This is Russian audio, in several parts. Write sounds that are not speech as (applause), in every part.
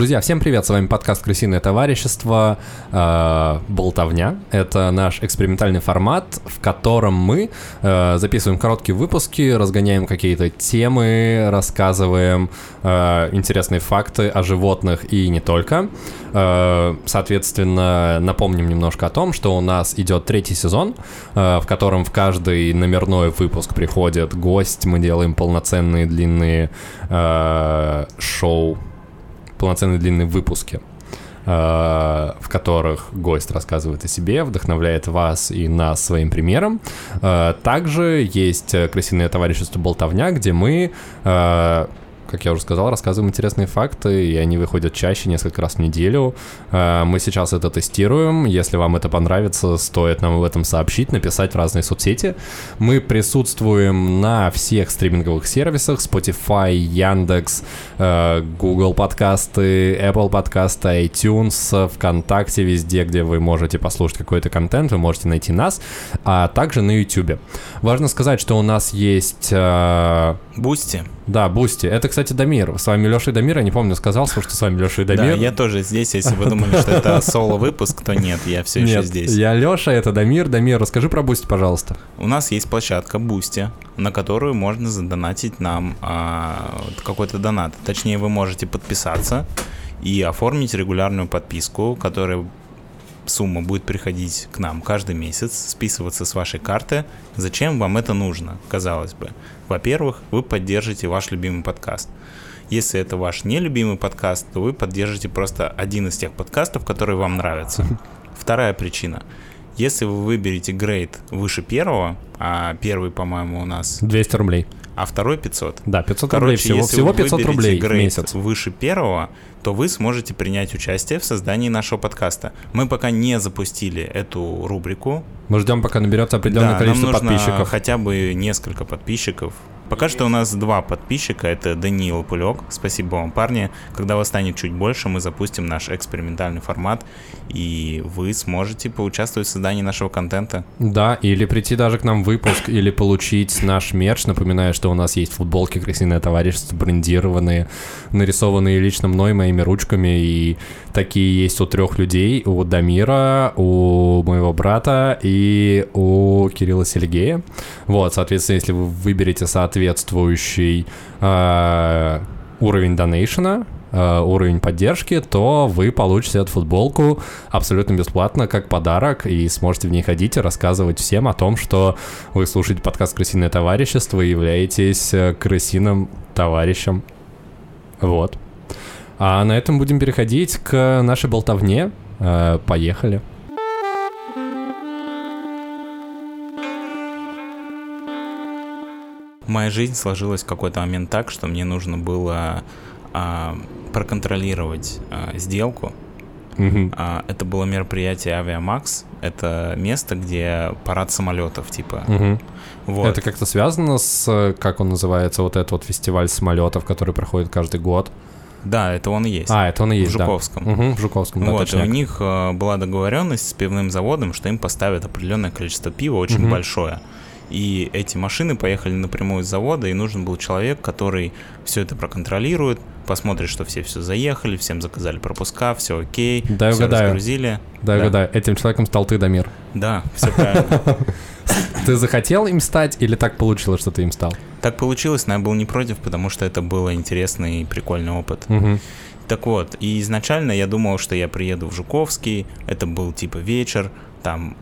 Друзья, всем привет, с вами подкаст «Крысиное товарищество. Э, Болтовня». Это наш экспериментальный формат, в котором мы э, записываем короткие выпуски, разгоняем какие-то темы, рассказываем э, интересные факты о животных и не только. Э, соответственно, напомним немножко о том, что у нас идет третий сезон, э, в котором в каждый номерной выпуск приходит гость, мы делаем полноценные длинные э, шоу полноценные длинные выпуски, э, в которых гость рассказывает о себе, вдохновляет вас и нас своим примером. Э, также есть крысиное товарищество «Болтовня», где мы э, как я уже сказал, рассказываем интересные факты, и они выходят чаще, несколько раз в неделю. Э, мы сейчас это тестируем. Если вам это понравится, стоит нам об этом сообщить, написать в разные соцсети. Мы присутствуем на всех стриминговых сервисах Spotify, Яндекс, э, Google подкасты, Apple подкасты, iTunes, ВКонтакте, везде, где вы можете послушать какой-то контент, вы можете найти нас, а также на YouTube. Важно сказать, что у нас есть... Э, Boosty. Да, Boosty. Это, кстати, Дамир. С вами Леша и Дамир. Я не помню, сказал, что с вами Леша и Дамир. Да, я тоже здесь. Если вы думали, что это (laughs) соло-выпуск, то нет, я все еще здесь. я Леша, это Дамир. Дамир, расскажи про Boosty, пожалуйста. У нас есть площадка Boosty, на которую можно задонатить нам а, какой-то донат. Точнее, вы можете подписаться и оформить регулярную подписку, которая сумма будет приходить к нам каждый месяц, списываться с вашей карты. Зачем вам это нужно, казалось бы? Во-первых, вы поддержите ваш любимый подкаст. Если это ваш нелюбимый подкаст, то вы поддержите просто один из тех подкастов, которые вам нравятся. (laughs) Вторая причина. Если вы выберете грейд выше первого, а первый, по-моему, у нас... 200 рублей. А второй 500. Да, 500 Короче, рублей всего. Если всего 500 рублей в месяц. выше первого, то вы сможете принять участие в создании нашего подкаста. Мы пока не запустили эту рубрику. Мы ждем, пока наберется определенное да, количество нам нужно подписчиков. Хотя бы несколько подписчиков. Пока что у нас два подписчика, это Даниил Пулек, спасибо вам, парни. Когда вас станет чуть больше, мы запустим наш экспериментальный формат, и вы сможете поучаствовать в создании нашего контента. Да, или прийти даже к нам в выпуск, или получить наш мерч. Напоминаю, что у нас есть футболки «Крысиное товарищество», брендированные, нарисованные лично мной, моими ручками, и такие есть у трех людей, у Дамира, у моего брата и у Кирилла Сергея. Вот, соответственно, если вы выберете соответствующий э, уровень донейшена, э, уровень поддержки, то вы получите эту футболку абсолютно бесплатно, как подарок, и сможете в ней ходить и рассказывать всем о том, что вы слушаете подкаст «Крысиное товарищество» и являетесь э, крысиным товарищем. Вот. А на этом будем переходить к нашей болтовне. Э, поехали. Моя жизнь сложилась в какой-то момент так, что мне нужно было а, проконтролировать а, сделку. Угу. А, это было мероприятие Авиамакс. Это место, где парад самолетов, типа. Угу. Вот. Это как-то связано с, как он называется, вот этот вот фестиваль самолетов, который проходит каждый год? Да, это он и есть. А, это он и есть, В Жуковском. Да. Угу, в Жуковском, да, Вот, точняк. и у них э, была договоренность с пивным заводом, что им поставят определенное количество пива, очень угу. большое. И эти машины поехали напрямую из завода, и нужен был человек, который все это проконтролирует, посмотрит, что все все заехали, всем заказали пропуска, все окей, да, все угадаю. разгрузили. Да, да, угадаю. Этим человеком стал ты, Дамир. Да, все правильно. (laughs) Ты захотел им стать или так получилось, что ты им стал? Так получилось, но я был не против, потому что это был интересный и прикольный опыт. Угу. Так вот, и изначально я думал, что я приеду в Жуковский, это был типа вечер, там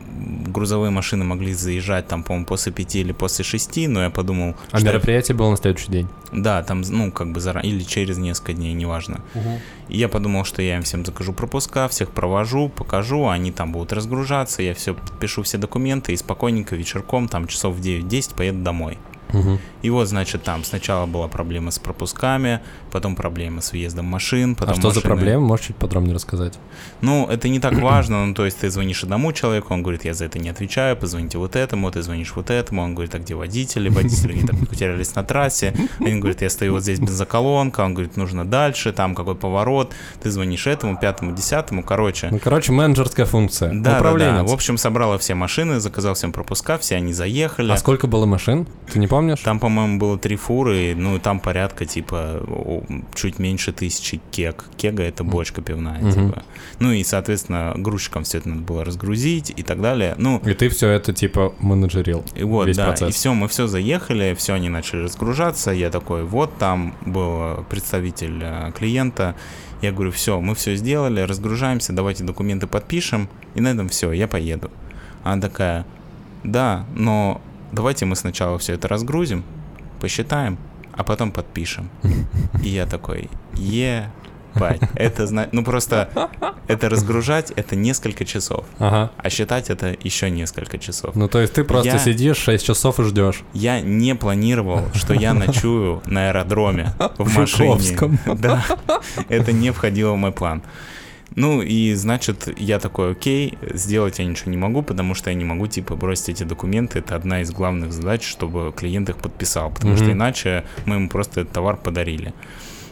грузовые машины могли заезжать там, по-моему, после пяти или после шести, но я подумал... А мероприятие я... было на следующий день? Да, там, ну, как бы заранее, или через несколько дней, неважно. Угу. И я подумал, что я им всем закажу пропуска, всех провожу, покажу, они там будут разгружаться, я все пишу все документы и спокойненько вечерком, там часов в 9-10 поеду домой. Угу. И вот, значит, там сначала была проблема с пропусками, потом проблема с въездом машин. Потом а что машины... за проблема? Можешь чуть подробнее рассказать? Ну, это не так (clears throat) важно. Ну, то есть ты звонишь одному человеку, он говорит, я за это не отвечаю, позвоните вот этому, ты звонишь вот этому, он говорит, а где водители? Водители там потерялись на трассе. Они говорят, я стою вот здесь бензоколонка, он говорит, нужно дальше, там какой поворот. Ты звонишь этому, пятому, десятому, короче. Ну, короче, менеджерская функция. Да, да, да. В общем, собрала все машины, заказал всем пропуска, все они заехали. А сколько было машин? Ты не помнишь? Там, по по-моему, было три фуры, ну, и там порядка, типа, чуть меньше тысячи кег. Кега — это бочка пивная, Мгм. типа. Ну, и, соответственно, грузчикам все это надо было разгрузить и так далее. Ну, И ты все это типа менеджерил. и вот, весь да, процесс. и все, мы все заехали, все, они начали разгружаться, я такой, вот там был представитель э, клиента, я говорю, все, мы все сделали, разгружаемся, давайте документы подпишем, и на этом все, я поеду. Она такая, да, но давайте мы сначала все это разгрузим, посчитаем, а потом подпишем. (laughs) И я такой, ебать, это, зна- ну просто, это разгружать, это несколько часов, Ага. а считать это еще несколько часов. Ну, то есть ты просто Я- сидишь 6 часов и ждешь. Я не планировал, что я (laughs) ночую на аэродроме в В машине. Да, это не входило в мой план. Ну и значит, я такой, окей, сделать я ничего не могу, потому что я не могу, типа, бросить эти документы. Это одна из главных задач, чтобы клиент их подписал, потому что Мгм. иначе мы ему просто этот товар подарили.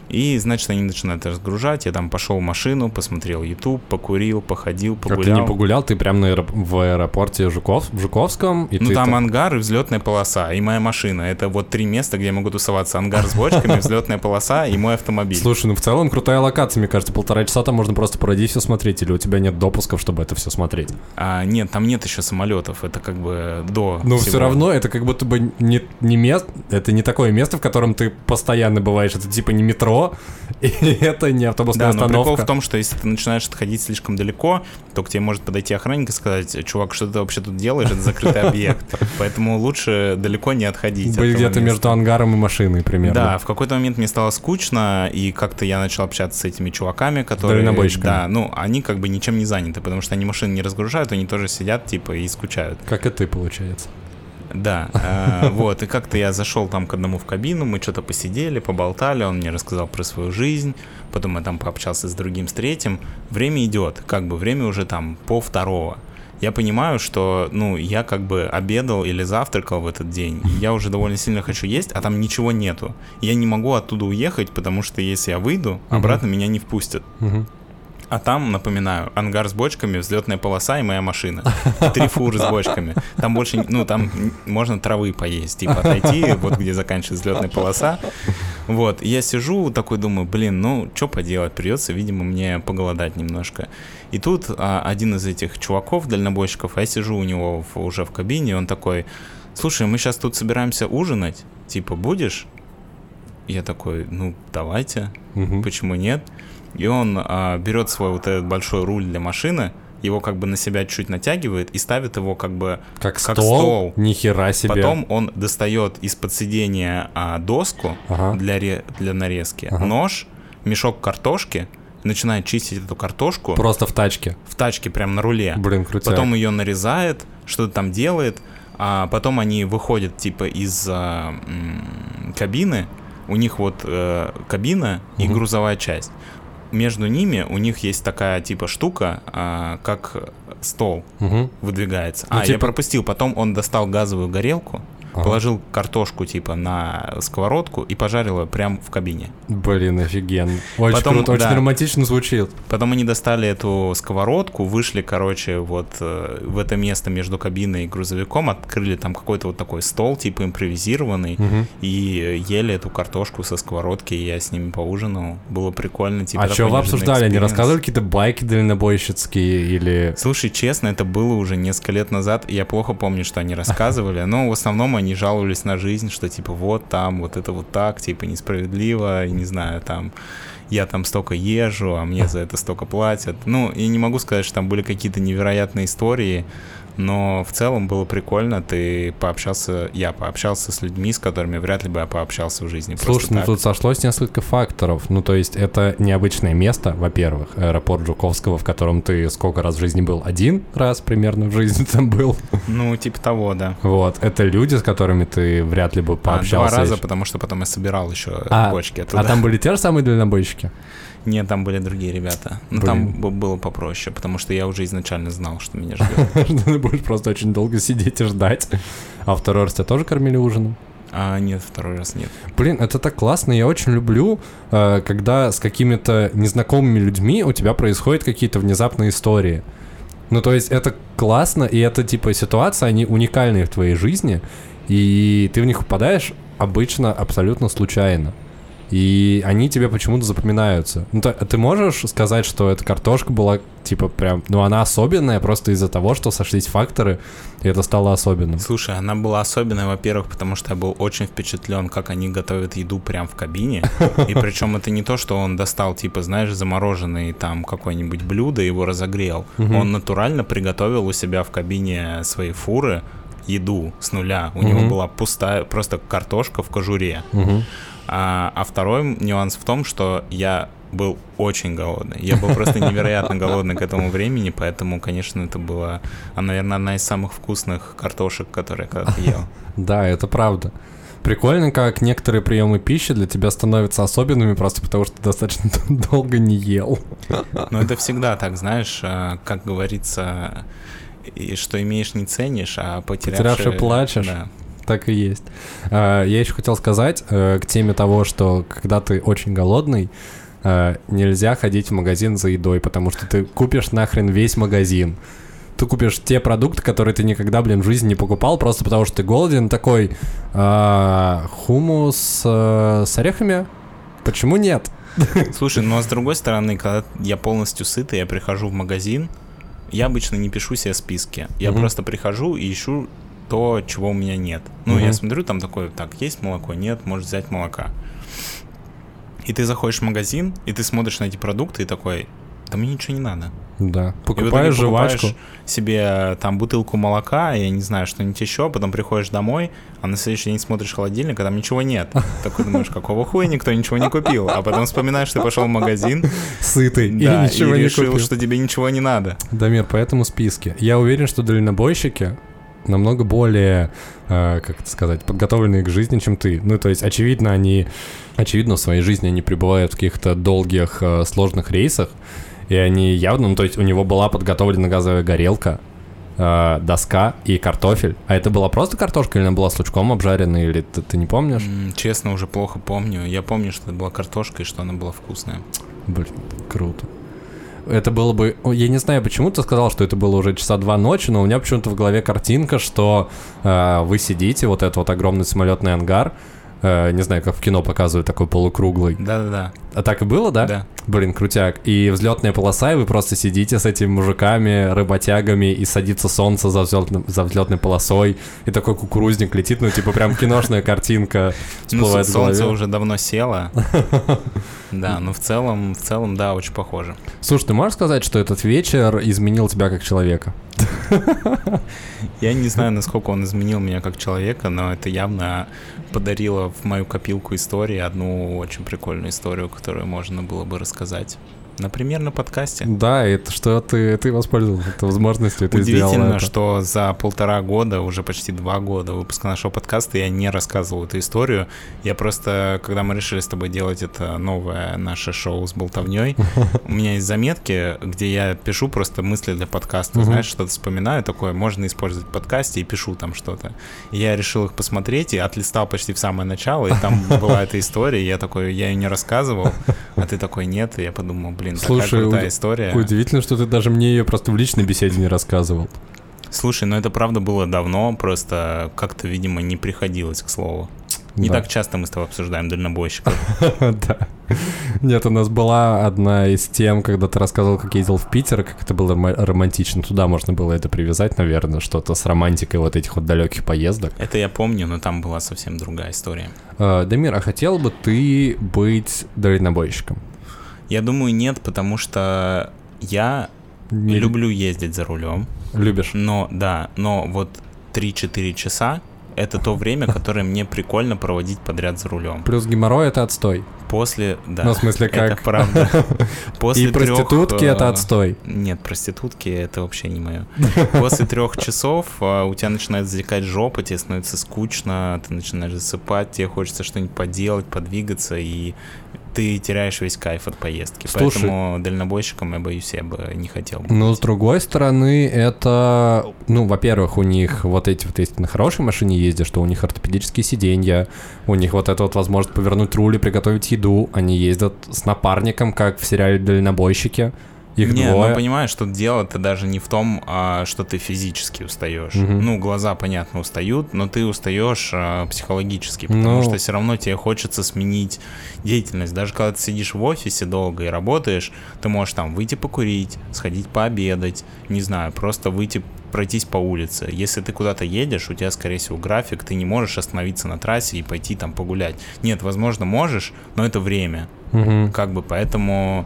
И, значит, они начинают разгружать. Я там пошел в машину, посмотрел YouTube, покурил, походил, Как ты погулял. не погулял, ты прям на аэроп- в аэропорте Жуков, в Жуковском, и Ну ты там так- ангар и взлетная полоса, и моя машина. Это вот три места, где я могу тусоваться. Ангар с бочками, (laughs) взлетная полоса и мой автомобиль. Слушай, ну в целом крутая локация, мне кажется, полтора часа там можно просто пройти все смотреть, или у тебя нет допусков, чтобы это все смотреть. А, нет, там нет еще самолетов. Это как бы до. Но всего. все равно это как будто бы не, не место, это не такое место, в котором ты постоянно бываешь, это типа не метро, (laughs) и это не автобусная Да, но прикол остановка. в том, что если ты начинаешь отходить слишком далеко, то к тебе может подойти охранник и сказать, чувак, что ты вообще тут делаешь, это закрытый объект. (laughs) Поэтому лучше далеко не отходить. от Быть где-то между ангаром и машиной примерно. Да, в какой-то момент мне стало скучно, и как-то я начал общаться с этими чуваками, которые... Да, ну, они как бы ничем не заняты, потому что они машины не разгружают, они тоже сидят, типа, и скучают. Как и ты, получается. Да, э, вот, и как-то я зашел там к одному в кабину, мы что-то посидели, поболтали, он мне рассказал про свою жизнь, потом я там пообщался с другим, с третьим. Время идет, как бы время уже там по второго. Я понимаю, что, ну, я как бы обедал или завтракал в этот день, и я уже довольно сильно хочу есть, а там ничего нету. Я не могу оттуда уехать, потому что если я выйду, обратно меня не впустят. А там, напоминаю, ангар с бочками, взлетная полоса и моя машина. И три фуры с бочками. Там больше, ну, там можно травы поесть, типа отойти, вот где заканчивается взлетная полоса. Вот, я сижу такой, думаю, блин, ну, что поделать, придется, видимо, мне поголодать немножко. И тут а, один из этих чуваков, дальнобойщиков, а я сижу у него в- уже в кабине, он такой, слушай, мы сейчас тут собираемся ужинать, типа, будешь? Я такой, ну, давайте Мгм. почему нет? И он а, берет свой вот этот большой руль для машины, его как бы на себя чуть натягивает и ставит его как бы... Как, как стол? стол. Нихера себе. Потом он достает из-под сидения а, доску Ага. для, ре- для нарезки, Ага. нож, мешок картошки, начинает чистить эту картошку Просто в тачке. в тачке прям на руле. Блин, крутяк. Потом ее нарезает, что-то там делает, а потом они выходят типа из а, м, кабины, у них вот э, кабина и Мгм. грузовая часть. Между ними у них есть такая типа штука, а, как стол Мгм. выдвигается. Ну, а, я типа- пропустил. Потом он достал газовую горелку, Ага. положил картошку типа на сковородку и пожарил ее прям в кабине. Блин, офигенно. Очень Потом, круто, очень да. романтично звучит. Потом они достали эту сковородку, вышли, короче, вот э, в это место между кабиной и грузовиком, открыли там какой-то вот такой стол, типа импровизированный, Мгм. и ели эту картошку со сковородки, и я с ними поужинал. Было прикольно, типа а что вы обсуждали? Они рассказывали какие-то байки дальнобойщицкие или... Слушай, честно, это было уже несколько лет назад, и я плохо помню, что они рассказывали, но в основном они жаловались на жизнь, что типа вот там, вот это вот так, типа несправедливо, и не знаю, там я там столько езжу, а мне за это столько платят. Ну, я не могу сказать, что там были какие-то невероятные истории, но в целом было прикольно, ты пообщался, я пообщался с людьми, с которыми вряд ли бы я пообщался в жизни. Слушай, ну так. тут сошлось несколько факторов. Ну, то есть это необычное место, во-первых, аэропорт Жуковского, в котором ты сколько раз в жизни был? Один раз примерно в жизни (laughs) там был. Ну, типа того, да. Вот, это люди, с которыми ты вряд ли бы А, пообщался. два раза, еще. потому что потом я собирал еще А, бочки А оттуда. там были те же самые дальнобойщики? Нет, там были другие ребята. Но Блин. там было попроще, потому что я уже изначально знал, что меня ждет. (laughs) Что Ты будешь просто очень долго сидеть и ждать. А второй раз тебя тоже кормили ужином? А нет, второй раз нет. Блин, это так классно, я очень люблю, э, когда с какими-то незнакомыми людьми у тебя происходят какие-то внезапные истории. Ну, то есть это классно, и это, типа, ситуации, они уникальные в твоей жизни, и ты в них попадаешь обычно абсолютно случайно. И они тебе почему-то запоминаются. Ну, ты, ты можешь сказать, что эта картошка была, типа, прям, ну, она особенная просто из-за того, что сошлись факторы, и это стало особенным. Слушай, она была особенная, во-первых, потому что я был очень впечатлен, как они готовят еду прямо в кабине. И причем это не то, что он достал, типа, знаешь, замороженный там какое-нибудь блюдо, его разогрел. Он натурально приготовил у себя в кабине своей фуры еду с нуля. У него была пустая, просто картошка в кожуре. А, а второй нюанс в том, что я был очень голодный. Я был просто невероятно (laughs) голодный к этому времени, поэтому, конечно, это была, а, наверное, одна из самых вкусных картошек, которые я когда-то ел. (laughs) Да, это правда. Прикольно, как некоторые приемы пищи для тебя становятся особенными просто потому, что ты достаточно (laughs) долго не ел. Ну, это всегда так, знаешь, а, как говорится, и что имеешь, не ценишь, а потерявший... Потерявший плачешь. Да. Так и есть. А, Я еще хотел сказать э, к теме того, что когда ты очень голодный, э, нельзя ходить в магазин за едой, потому что ты купишь нахрен весь магазин. Ты купишь те продукты, которые ты никогда, блин, в жизни не покупал, просто потому что ты голоден, такой а, хумус э, с орехами? Почему нет? Слушай, ну а с другой стороны, когда я полностью сытый, я прихожу в магазин, я обычно не пишу себе списки. Я Мгм. просто прихожу и ищу то, чего у меня нет. Ну, Мгм. я смотрю, там такое, так, есть молоко, нет, можешь взять молока. И ты заходишь в магазин, и ты смотришь на эти продукты и такой, мне ничего не надо. Да. Покупаешь жвачку. себе там бутылку молока, я не знаю, что-нибудь еще, потом приходишь домой, а на следующий день смотришь холодильник, а там ничего нет. Такой думаешь, какого хуя никто ничего не купил? А потом вспоминаешь, ты пошел в магазин, Сытый. да, и ничего и не решил, купил. что тебе ничего не надо. Дамир, поэтому списки. Я уверен, что дальнобойщики намного более, э, как это сказать, подготовленные к жизни, чем ты. Ну, то есть, очевидно, они, очевидно, в своей жизни они пребывают в каких-то долгих, э, сложных рейсах, и они явно, ну, то есть, у него была подготовлена газовая горелка, э, доска и картофель. А это была просто картошка или она была с лучком обжарена, или ты, ты не помнишь? М, Честно, уже плохо помню. Я помню, что это была картошка и что она была вкусная. Блин, круто. Это было бы... Я не знаю, почему ты сказал, что это было уже часа два ночи, но у меня почему-то в голове картинка, что э, вы сидите, вот этот вот огромный самолетный ангар, э, не знаю, как в кино показывают, такой полукруглый. Да-да-да. А так и было, да? Да. Блин, крутяк. И взлетная полоса, и вы просто сидите с этими мужиками, работягами, и садится солнце за, взлетным- за взлетной полосой, и такой кукурузник летит, ну, типа, прям киношная картинка Ну, всплывает солнце уже давно село. (laughs) Да, но в целом, в целом, да, очень похоже. Слушай, ты можешь сказать, что этот вечер изменил тебя как человека? (laughs) Я не знаю, насколько он изменил меня как человека, но это явно подарило в мою копилку истории одну очень прикольную историю, которую можно было бы рассказать. Например, на подкасте. Да, это что ты, ты воспользовался этой возможностью, ты Удивительно, что за полтора года, уже почти два года выпуска нашего подкаста я не рассказывал эту историю. Я просто, когда мы решили с тобой делать это новое наше шоу с болтовней, (laughs) у меня есть заметки, где я пишу просто мысли для подкаста, знаешь, что-то вспоминаю такое, можно использовать в подкасте и пишу там что-то. Я решил их посмотреть и отлистал почти в самое начало, и там была (laughs) эта история, я такой, я ее не рассказывал, а (laughs) ты такой, нет, и я подумал, блин, такая Слушай, крутая уд- история. Удивительно, что ты даже мне ее просто в личной беседе не рассказывал. Слушай, ну это правда было давно, просто как-то, видимо, не приходилось, к слову. Не Да. так часто мы с тобой обсуждаем дальнобойщиков. (laughs) Да. Нет, у нас была одна из тем, когда ты рассказывал, как ездил в Питер, как это было рома- романтично. Туда можно было это привязать, наверное, что-то с романтикой вот этих вот далеких поездок. Это я помню, но там была совсем другая история. Э, Дамир, а хотел бы ты быть дальнобойщиком? Я думаю, нет, потому что я Не люблю ездить за рулем, Любишь? но да, но вот 3-4 часа это то время, (laughs) которое мне прикольно проводить подряд за рулем. Плюс геморрой — это отстой. После, да, Ну, в смысле, это как? правда. (laughs) После И проститутки трёх, — это э, отстой. Нет, проститутки это вообще не мое. (laughs) После трех часов а, у тебя начинает затекать жопа, тебе становится скучно, ты начинаешь засыпать, тебе хочется что-нибудь поделать, подвигаться, и ты теряешь весь кайф от поездки. Слушай. Поэтому дальнобойщиком, я боюсь, я бы не хотел бы. Но с другой стороны, это, ну, во-первых, у них вот эти вот, если ты на хорошей машине ездишь, что у них ортопедические сиденья, у них вот эта вот возможность повернуть руль и приготовить еду, они ездят с напарником, как в сериале «Дальнобойщики», Их Не, двое. ну понимаешь, что дело-то даже не в том, а, что ты физически устаешь. Мгм. Ну, глаза, понятно, устают, но ты устаешь а, психологически, потому Ну. что все равно тебе хочется сменить деятельность. Даже когда ты сидишь в офисе долго и работаешь, ты можешь там выйти покурить, сходить пообедать, не знаю, просто выйти пройтись по улице. Если ты куда-то едешь, у тебя, скорее всего, график, ты не можешь остановиться на трассе и пойти там погулять. Нет, возможно, можешь, но это время. Мгм. Как бы поэтому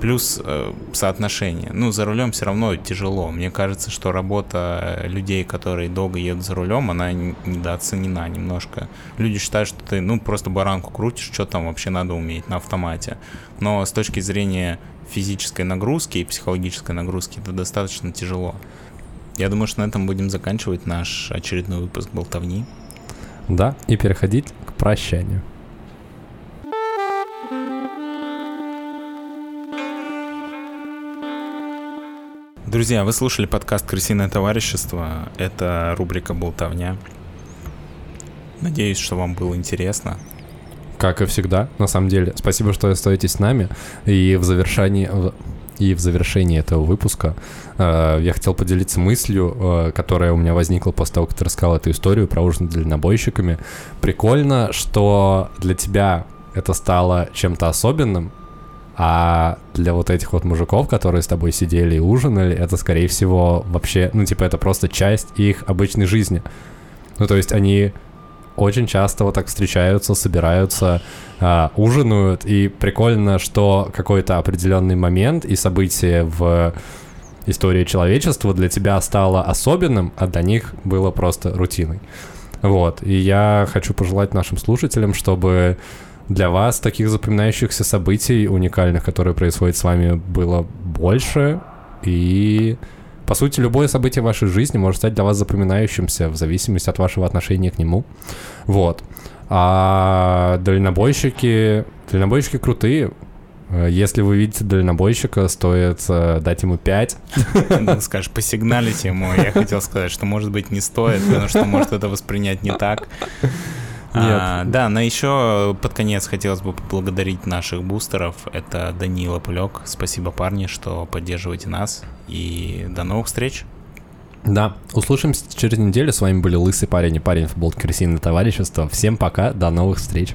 плюс э, соотношение. Ну, за рулем все равно тяжело. Мне кажется, что работа людей, которые долго едут за рулем, она недооценена немножко. Люди считают, что ты, ну, просто баранку крутишь, что там вообще надо уметь на автомате. Но с точки зрения физической нагрузки и психологической нагрузки это достаточно тяжело. Я думаю, что на этом будем заканчивать наш очередной выпуск болтовни. Да, и переходить к прощанию. Друзья, вы слушали подкаст «Крысиное товарищество». Это рубрика «Болтовня». Надеюсь, что вам было интересно. Как и всегда, на самом деле. Спасибо, что остаетесь с нами. И в завершении... И в завершении этого выпуска э, я хотел поделиться мыслью, э, которая у меня возникла после того, как ты рассказал эту историю про ужин с дальнобойщиками. Прикольно, что для тебя это стало чем-то особенным, а для вот этих вот мужиков, которые с тобой сидели и ужинали, это, скорее всего, вообще, ну, типа, это просто часть их обычной жизни. Ну, то есть они очень часто вот так встречаются, собираются, а, ужинают, и прикольно, что какой-то определенный момент и событие в истории человечества для тебя стало особенным, а для них было просто рутиной. Вот, и я хочу пожелать нашим слушателям, чтобы для вас таких запоминающихся событий уникальных, которые происходят с вами, было больше, и по сути, любое событие в вашей жизни может стать для вас запоминающимся в зависимости от вашего отношения к нему. Вот. А дальнобойщики... Дальнобойщики крутые. Э, Если вы видите дальнобойщика, стоит э, дать ему 5. Ну, Скажешь, посигналить ему. Я хотел сказать, что, может быть, не стоит, потому что может это воспринять не так. А, да, но еще под конец хотелось бы поблагодарить наших бустеров. Это Данила Пулек. Спасибо, парни, что поддерживаете нас. И до новых встреч. Да, услышимся через неделю. С вами были Лысый парень и парень футбол Крысиное товарищество. Всем пока, до новых встреч.